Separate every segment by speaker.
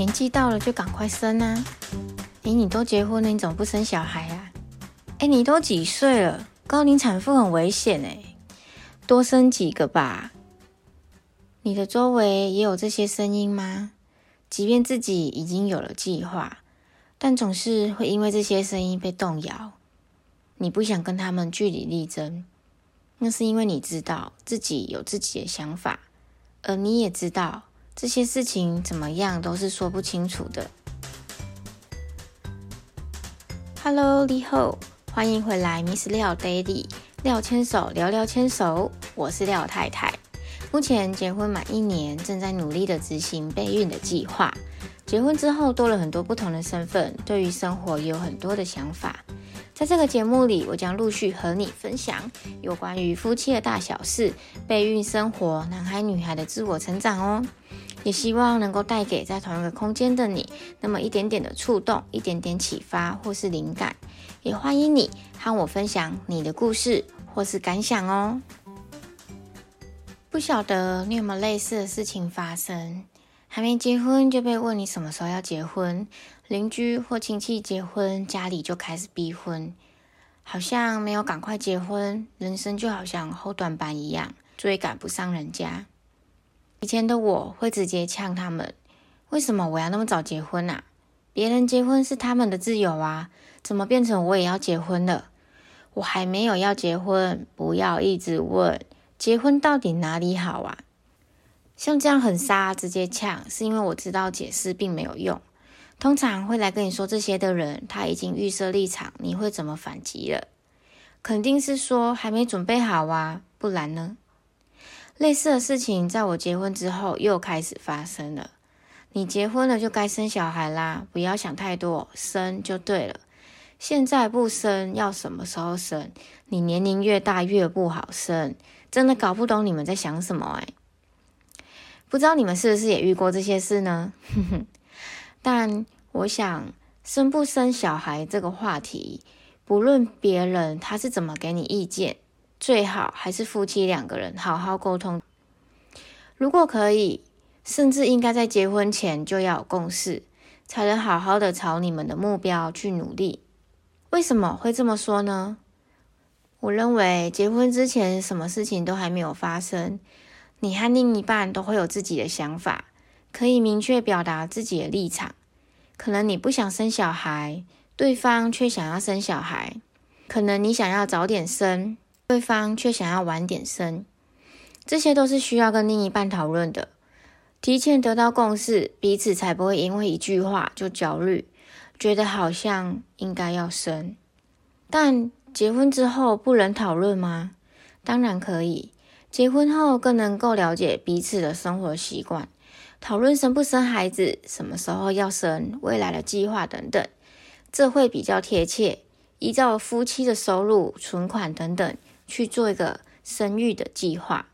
Speaker 1: 年纪到了就赶快生啊！诶，你都结婚了，你怎么不生小孩啊？哎，你都几岁了？高龄产妇很危险哎，多生几个吧。你的周围也有这些声音吗？即便自己已经有了计划，但总是会因为这些声音被动摇。你不想跟他们据理力争，那是因为你知道自己有自己的想法，而你也知道这些事情怎么样都是说不清楚的。Hello，你好，欢迎回来，Miss 廖 Daddy，廖牵手聊聊牵手，我是廖太太。目前结婚满一年，正在努力的执行备孕的计划。结婚之后多了很多不同的身份，对于生活也有很多的想法。在这个节目里，我将陆续和你分享有关于夫妻的大小事、备孕生活、男孩女孩的自我成长哦。也希望能够带给在同一个空间的你，那么一点点的触动，一点点启发或是灵感。也欢迎你和我分享你的故事或是感想哦。不晓得你有没有类似的事情发生？还没结婚就被问你什么时候要结婚，邻居或亲戚结婚，家里就开始逼婚，好像没有赶快结婚，人生就好像后短板一样，追赶不上人家。以前的我会直接呛他们：为什么我要那么早结婚啊？别人结婚是他们的自由啊，怎么变成我也要结婚了？我还没有要结婚，不要一直问。结婚到底哪里好啊？像这样很杀，直接呛，是因为我知道解释并没有用。通常会来跟你说这些的人，他已经预设立场，你会怎么反击了？肯定是说还没准备好啊，不然呢？类似的事情在我结婚之后又开始发生了。你结婚了就该生小孩啦，不要想太多，生就对了。现在不生，要什么时候生？你年龄越大越不好生。真的搞不懂你们在想什么哎，不知道你们是不是也遇过这些事呢？哼哼但我想生不生小孩这个话题，不论别人他是怎么给你意见，最好还是夫妻两个人好好沟通。如果可以，甚至应该在结婚前就要有共识，才能好好的朝你们的目标去努力。为什么会这么说呢？我认为结婚之前什么事情都还没有发生，你和另一半都会有自己的想法，可以明确表达自己的立场。可能你不想生小孩，对方却想要生小孩；可能你想要早点生，对方却想要晚点生。这些都是需要跟另一半讨论的，提前得到共识，彼此才不会因为一句话就焦虑，觉得好像应该要生，但。结婚之后不能讨论吗？当然可以。结婚后更能够了解彼此的生活习惯，讨论生不生孩子、什么时候要生、未来的计划等等，这会比较贴切。依照夫妻的收入、存款等等去做一个生育的计划。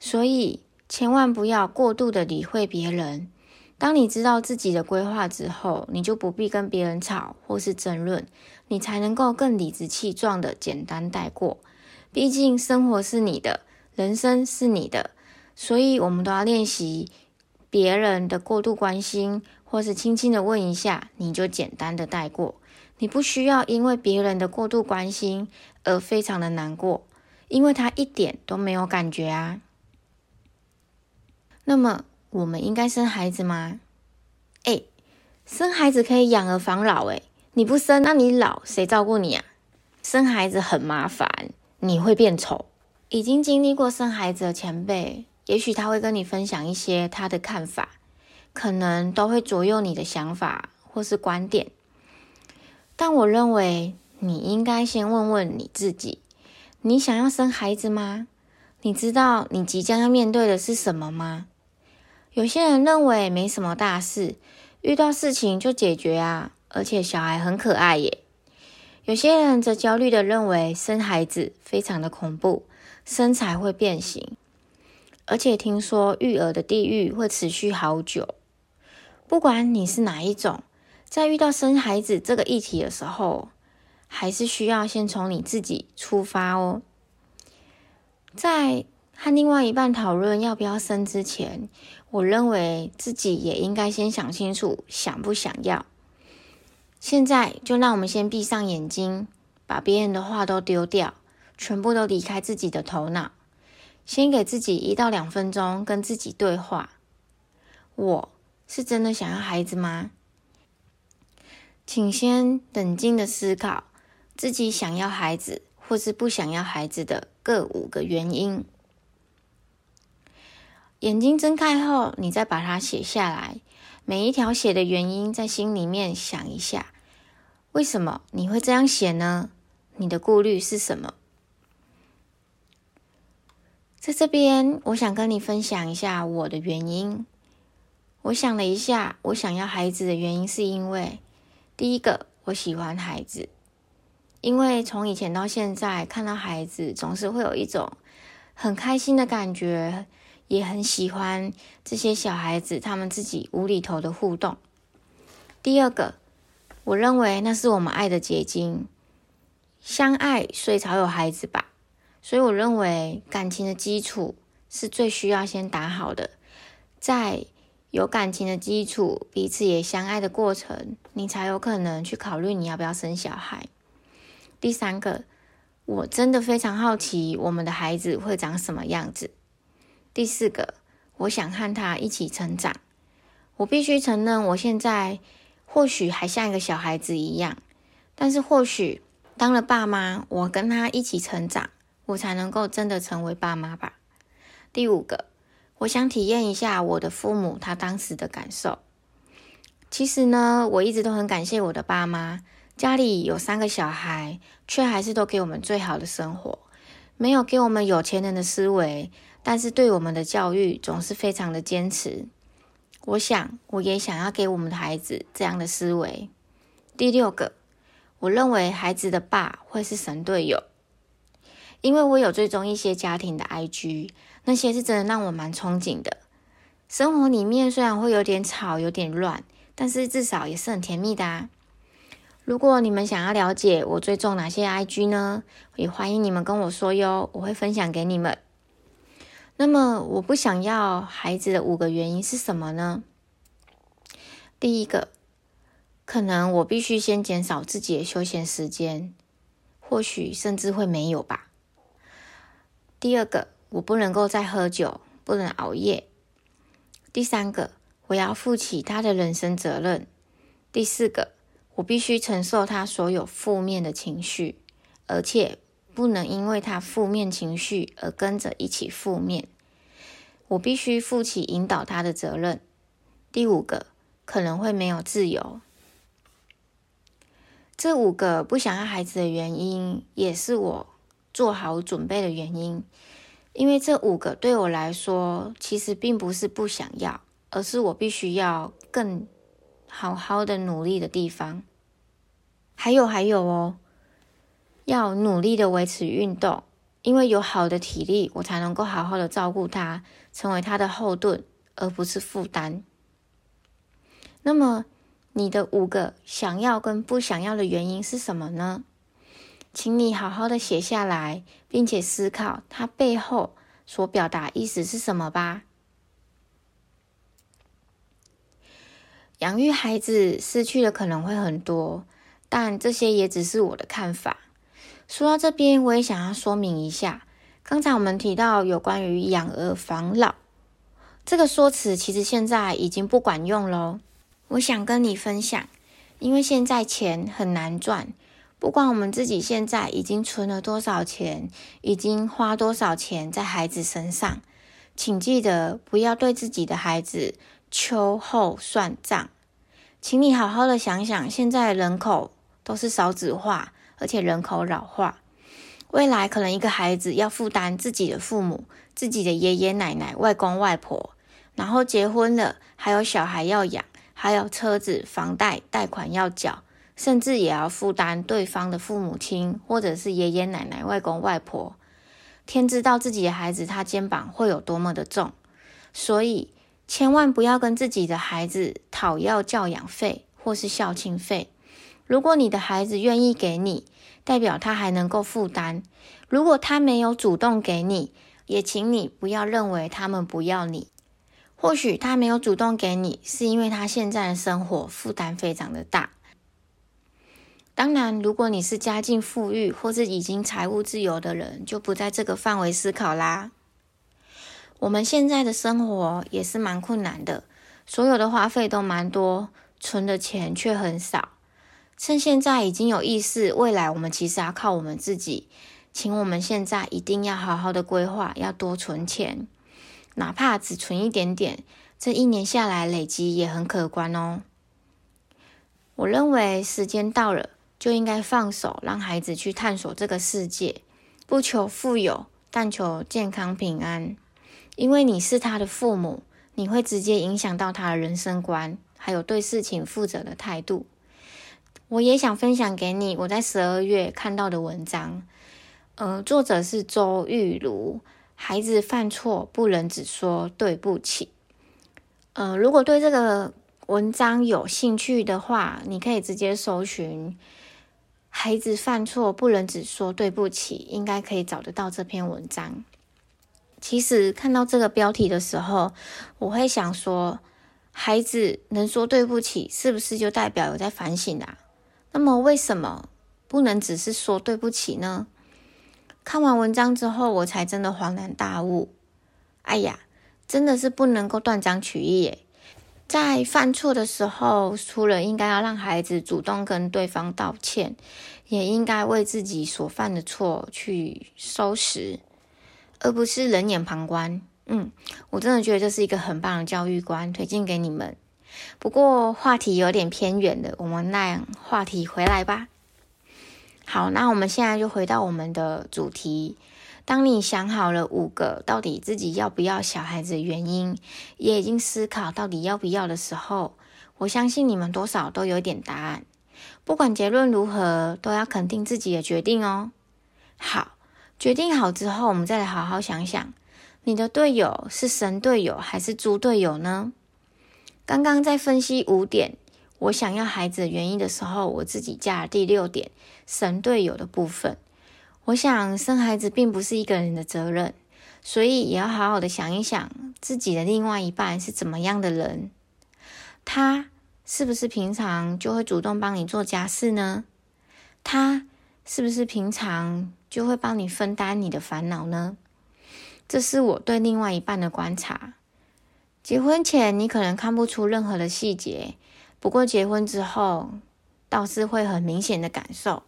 Speaker 1: 所以千万不要过度的理会别人。当你知道自己的规划之后，你就不必跟别人吵或是争论，你才能够更理直气壮的简单带过。毕竟生活是你的，人生是你的，所以我们都要练习别人的过度关心，或是轻轻的问一下，你就简单的带过。你不需要因为别人的过度关心而非常的难过，因为他一点都没有感觉啊。那么。我们应该生孩子吗？哎，生孩子可以养儿防老。哎，你不生，那你老谁照顾你啊？生孩子很麻烦，你会变丑。已经经历过生孩子的前辈，也许他会跟你分享一些他的看法，可能都会左右你的想法或是观点。但我认为，你应该先问问你自己：你想要生孩子吗？你知道你即将要面对的是什么吗？有些人认为没什么大事，遇到事情就解决啊，而且小孩很可爱耶。有些人则焦虑的认为生孩子非常的恐怖，身材会变形，而且听说育儿的地狱会持续好久。不管你是哪一种，在遇到生孩子这个议题的时候，还是需要先从你自己出发哦。在和另外一半讨论要不要生之前，我认为自己也应该先想清楚想不想要。现在就让我们先闭上眼睛，把别人的话都丢掉，全部都离开自己的头脑，先给自己一到两分钟跟自己对话。我是真的想要孩子吗？请先冷静的思考自己想要孩子或是不想要孩子的各五个原因。眼睛睁开后，你再把它写下来。每一条写的原因，在心里面想一下，为什么你会这样写呢？你的顾虑是什么？在这边，我想跟你分享一下我的原因。我想了一下，我想要孩子的原因，是因为第一个，我喜欢孩子，因为从以前到现在，看到孩子总是会有一种很开心的感觉。也很喜欢这些小孩子他们自己无厘头的互动。第二个，我认为那是我们爱的结晶，相爱所以才有孩子吧。所以我认为感情的基础是最需要先打好的，在有感情的基础，彼此也相爱的过程，你才有可能去考虑你要不要生小孩。第三个，我真的非常好奇我们的孩子会长什么样子。第四个，我想和他一起成长。我必须承认，我现在或许还像一个小孩子一样，但是或许当了爸妈，我跟他一起成长，我才能够真的成为爸妈吧。第五个，我想体验一下我的父母他当时的感受。其实呢，我一直都很感谢我的爸妈，家里有三个小孩，却还是都给我们最好的生活，没有给我们有钱人的思维。但是对我们的教育总是非常的坚持。我想，我也想要给我们的孩子这样的思维。第六个，我认为孩子的爸会是神队友，因为我有追踪一些家庭的 IG，那些是真的让我蛮憧憬的。生活里面虽然会有点吵，有点乱，但是至少也是很甜蜜的啊。如果你们想要了解我追踪哪些 IG 呢，也欢迎你们跟我说哟，我会分享给你们。那么，我不想要孩子的五个原因是什么呢？第一个，可能我必须先减少自己的休闲时间，或许甚至会没有吧。第二个，我不能够再喝酒，不能熬夜。第三个，我要负起他的人生责任。第四个，我必须承受他所有负面的情绪，而且。不能因为他负面情绪而跟着一起负面，我必须负起引导他的责任。第五个可能会没有自由，这五个不想要孩子的原因，也是我做好准备的原因。因为这五个对我来说，其实并不是不想要，而是我必须要更好好的努力的地方。还有还有哦。要努力的维持运动，因为有好的体力，我才能够好好的照顾他，成为他的后盾，而不是负担。那么，你的五个想要跟不想要的原因是什么呢？请你好好的写下来，并且思考它背后所表达意思是什么吧。养育孩子失去的可能会很多，但这些也只是我的看法。说到这边，我也想要说明一下，刚才我们提到有关于养儿防老这个说辞，其实现在已经不管用喽。我想跟你分享，因为现在钱很难赚，不管我们自己现在已经存了多少钱，已经花多少钱在孩子身上，请记得不要对自己的孩子秋后算账。请你好好的想想，现在人口都是少子化。而且人口老化，未来可能一个孩子要负担自己的父母、自己的爷爷奶奶、外公外婆，然后结婚了，还有小孩要养，还有车子、房贷、贷款要缴，甚至也要负担对方的父母亲或者是爷爷奶奶、外公外婆。天知道自己的孩子他肩膀会有多么的重，所以千万不要跟自己的孩子讨要教养费或是孝亲费。如果你的孩子愿意给你，代表他还能够负担；如果他没有主动给你，也请你不要认为他们不要你。或许他没有主动给你，是因为他现在的生活负担非常的大。当然，如果你是家境富裕或是已经财务自由的人，就不在这个范围思考啦。我们现在的生活也是蛮困难的，所有的花费都蛮多，存的钱却很少。趁现在已经有意识，未来我们其实要靠我们自己，请我们现在一定要好好的规划，要多存钱。哪怕只存一点点，这一年下来累积也很可观哦。我认为时间到了，就应该放手，让孩子去探索这个世界，不求富有，但求健康平安。因为你是他的父母，你会直接影响到他的人生观，还有对事情负责的态度。我也想分享给你我在十二月看到的文章，呃，作者是周玉如。孩子犯错不能只说对不起。呃，如果对这个文章有兴趣的话，你可以直接搜寻“孩子犯错不能只说对不起”，应该可以找得到这篇文章。其实看到这个标题的时候，我会想说，孩子能说对不起，是不是就代表有在反省啊？那么为什么不能只是说对不起呢？看完文章之后，我才真的恍然大悟。哎呀，真的是不能够断章取义耶！在犯错的时候，除了应该要让孩子主动跟对方道歉，也应该为自己所犯的错去收拾，而不是冷眼旁观。嗯，我真的觉得这是一个很棒的教育观，推荐给你们。不过话题有点偏远了，我们让话题回来吧。好，那我们现在就回到我们的主题。当你想好了五个到底自己要不要小孩子的原因，也已经思考到底要不要的时候，我相信你们多少都有点答案。不管结论如何，都要肯定自己的决定哦。好，决定好之后，我们再来好好想想，你的队友是神队友还是猪队友呢？刚刚在分析五点。我想要孩子的原因的时候，我自己加了第六点神队友的部分。我想生孩子并不是一个人的责任，所以也要好好的想一想自己的另外一半是怎么样的人。他是不是平常就会主动帮你做家事呢？他是不是平常就会帮你分担你的烦恼呢？这是我对另外一半的观察。结婚前你可能看不出任何的细节。不过结婚之后，倒是会很明显的感受，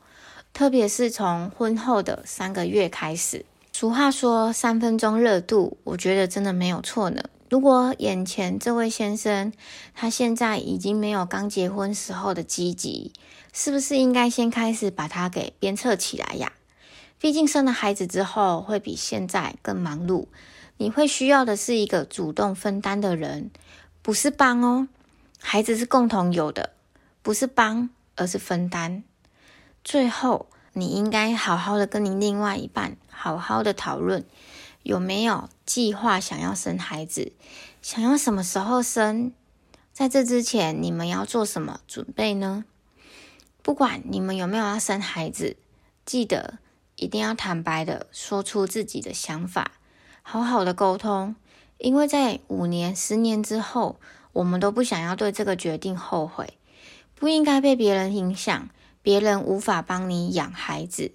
Speaker 1: 特别是从婚后的三个月开始。俗话说三分钟热度，我觉得真的没有错呢。如果眼前这位先生他现在已经没有刚结婚时候的积极，是不是应该先开始把他给鞭策起来呀？毕竟生了孩子之后会比现在更忙碌，你会需要的是一个主动分担的人，不是帮哦。孩子是共同有的，不是帮，而是分担。最后，你应该好好的跟你另外一半好好的讨论，有没有计划想要生孩子，想要什么时候生？在这之前，你们要做什么准备呢？不管你们有没有要生孩子，记得一定要坦白的说出自己的想法，好好的沟通，因为在五年、十年之后。我们都不想要对这个决定后悔，不应该被别人影响，别人无法帮你养孩子，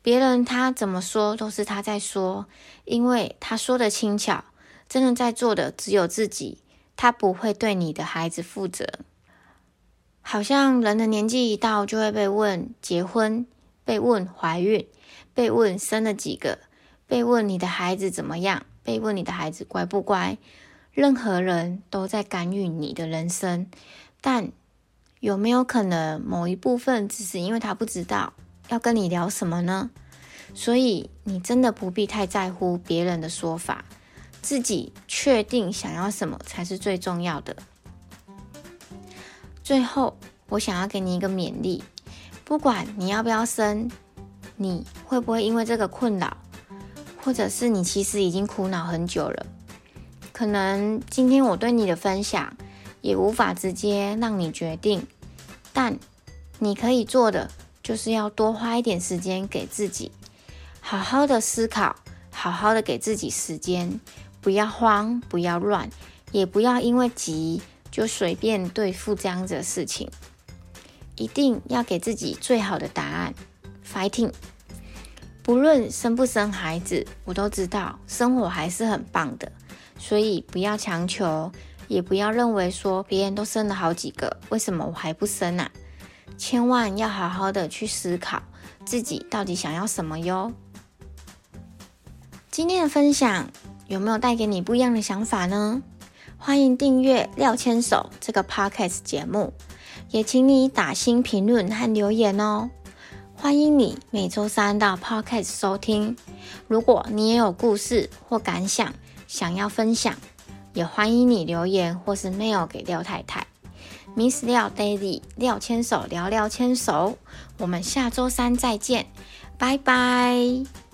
Speaker 1: 别人他怎么说都是他在说，因为他说的轻巧，真正在做的只有自己，他不会对你的孩子负责。好像人的年纪一到，就会被问结婚，被问怀孕，被问生了几个，被问你的孩子怎么样，被问你的孩子乖不乖。任何人都在干预你的人生，但有没有可能某一部分只是因为他不知道？要跟你聊什么呢？所以你真的不必太在乎别人的说法，自己确定想要什么才是最重要的。最后，我想要给你一个勉励：不管你要不要生，你会不会因为这个困扰，或者是你其实已经苦恼很久了。可能今天我对你的分享也无法直接让你决定，但你可以做的就是要多花一点时间给自己，好好的思考，好好的给自己时间，不要慌，不要乱，也不要因为急就随便对付这样子的事情。一定要给自己最好的答案，fighting。不论生不生孩子，我都知道生活还是很棒的，所以不要强求，也不要认为说别人都生了好几个，为什么我还不生啊？千万要好好的去思考自己到底想要什么哟。今天的分享有没有带给你不一样的想法呢？欢迎订阅廖牵手这个 podcast 节目。也请你打新评论和留言哦！欢迎你每周三到 Podcast 收听。如果你也有故事或感想想要分享，也欢迎你留言或是 mail 给廖太太。Miss 廖 Daily 廖牵手聊聊牵手，我们下周三再见，拜拜。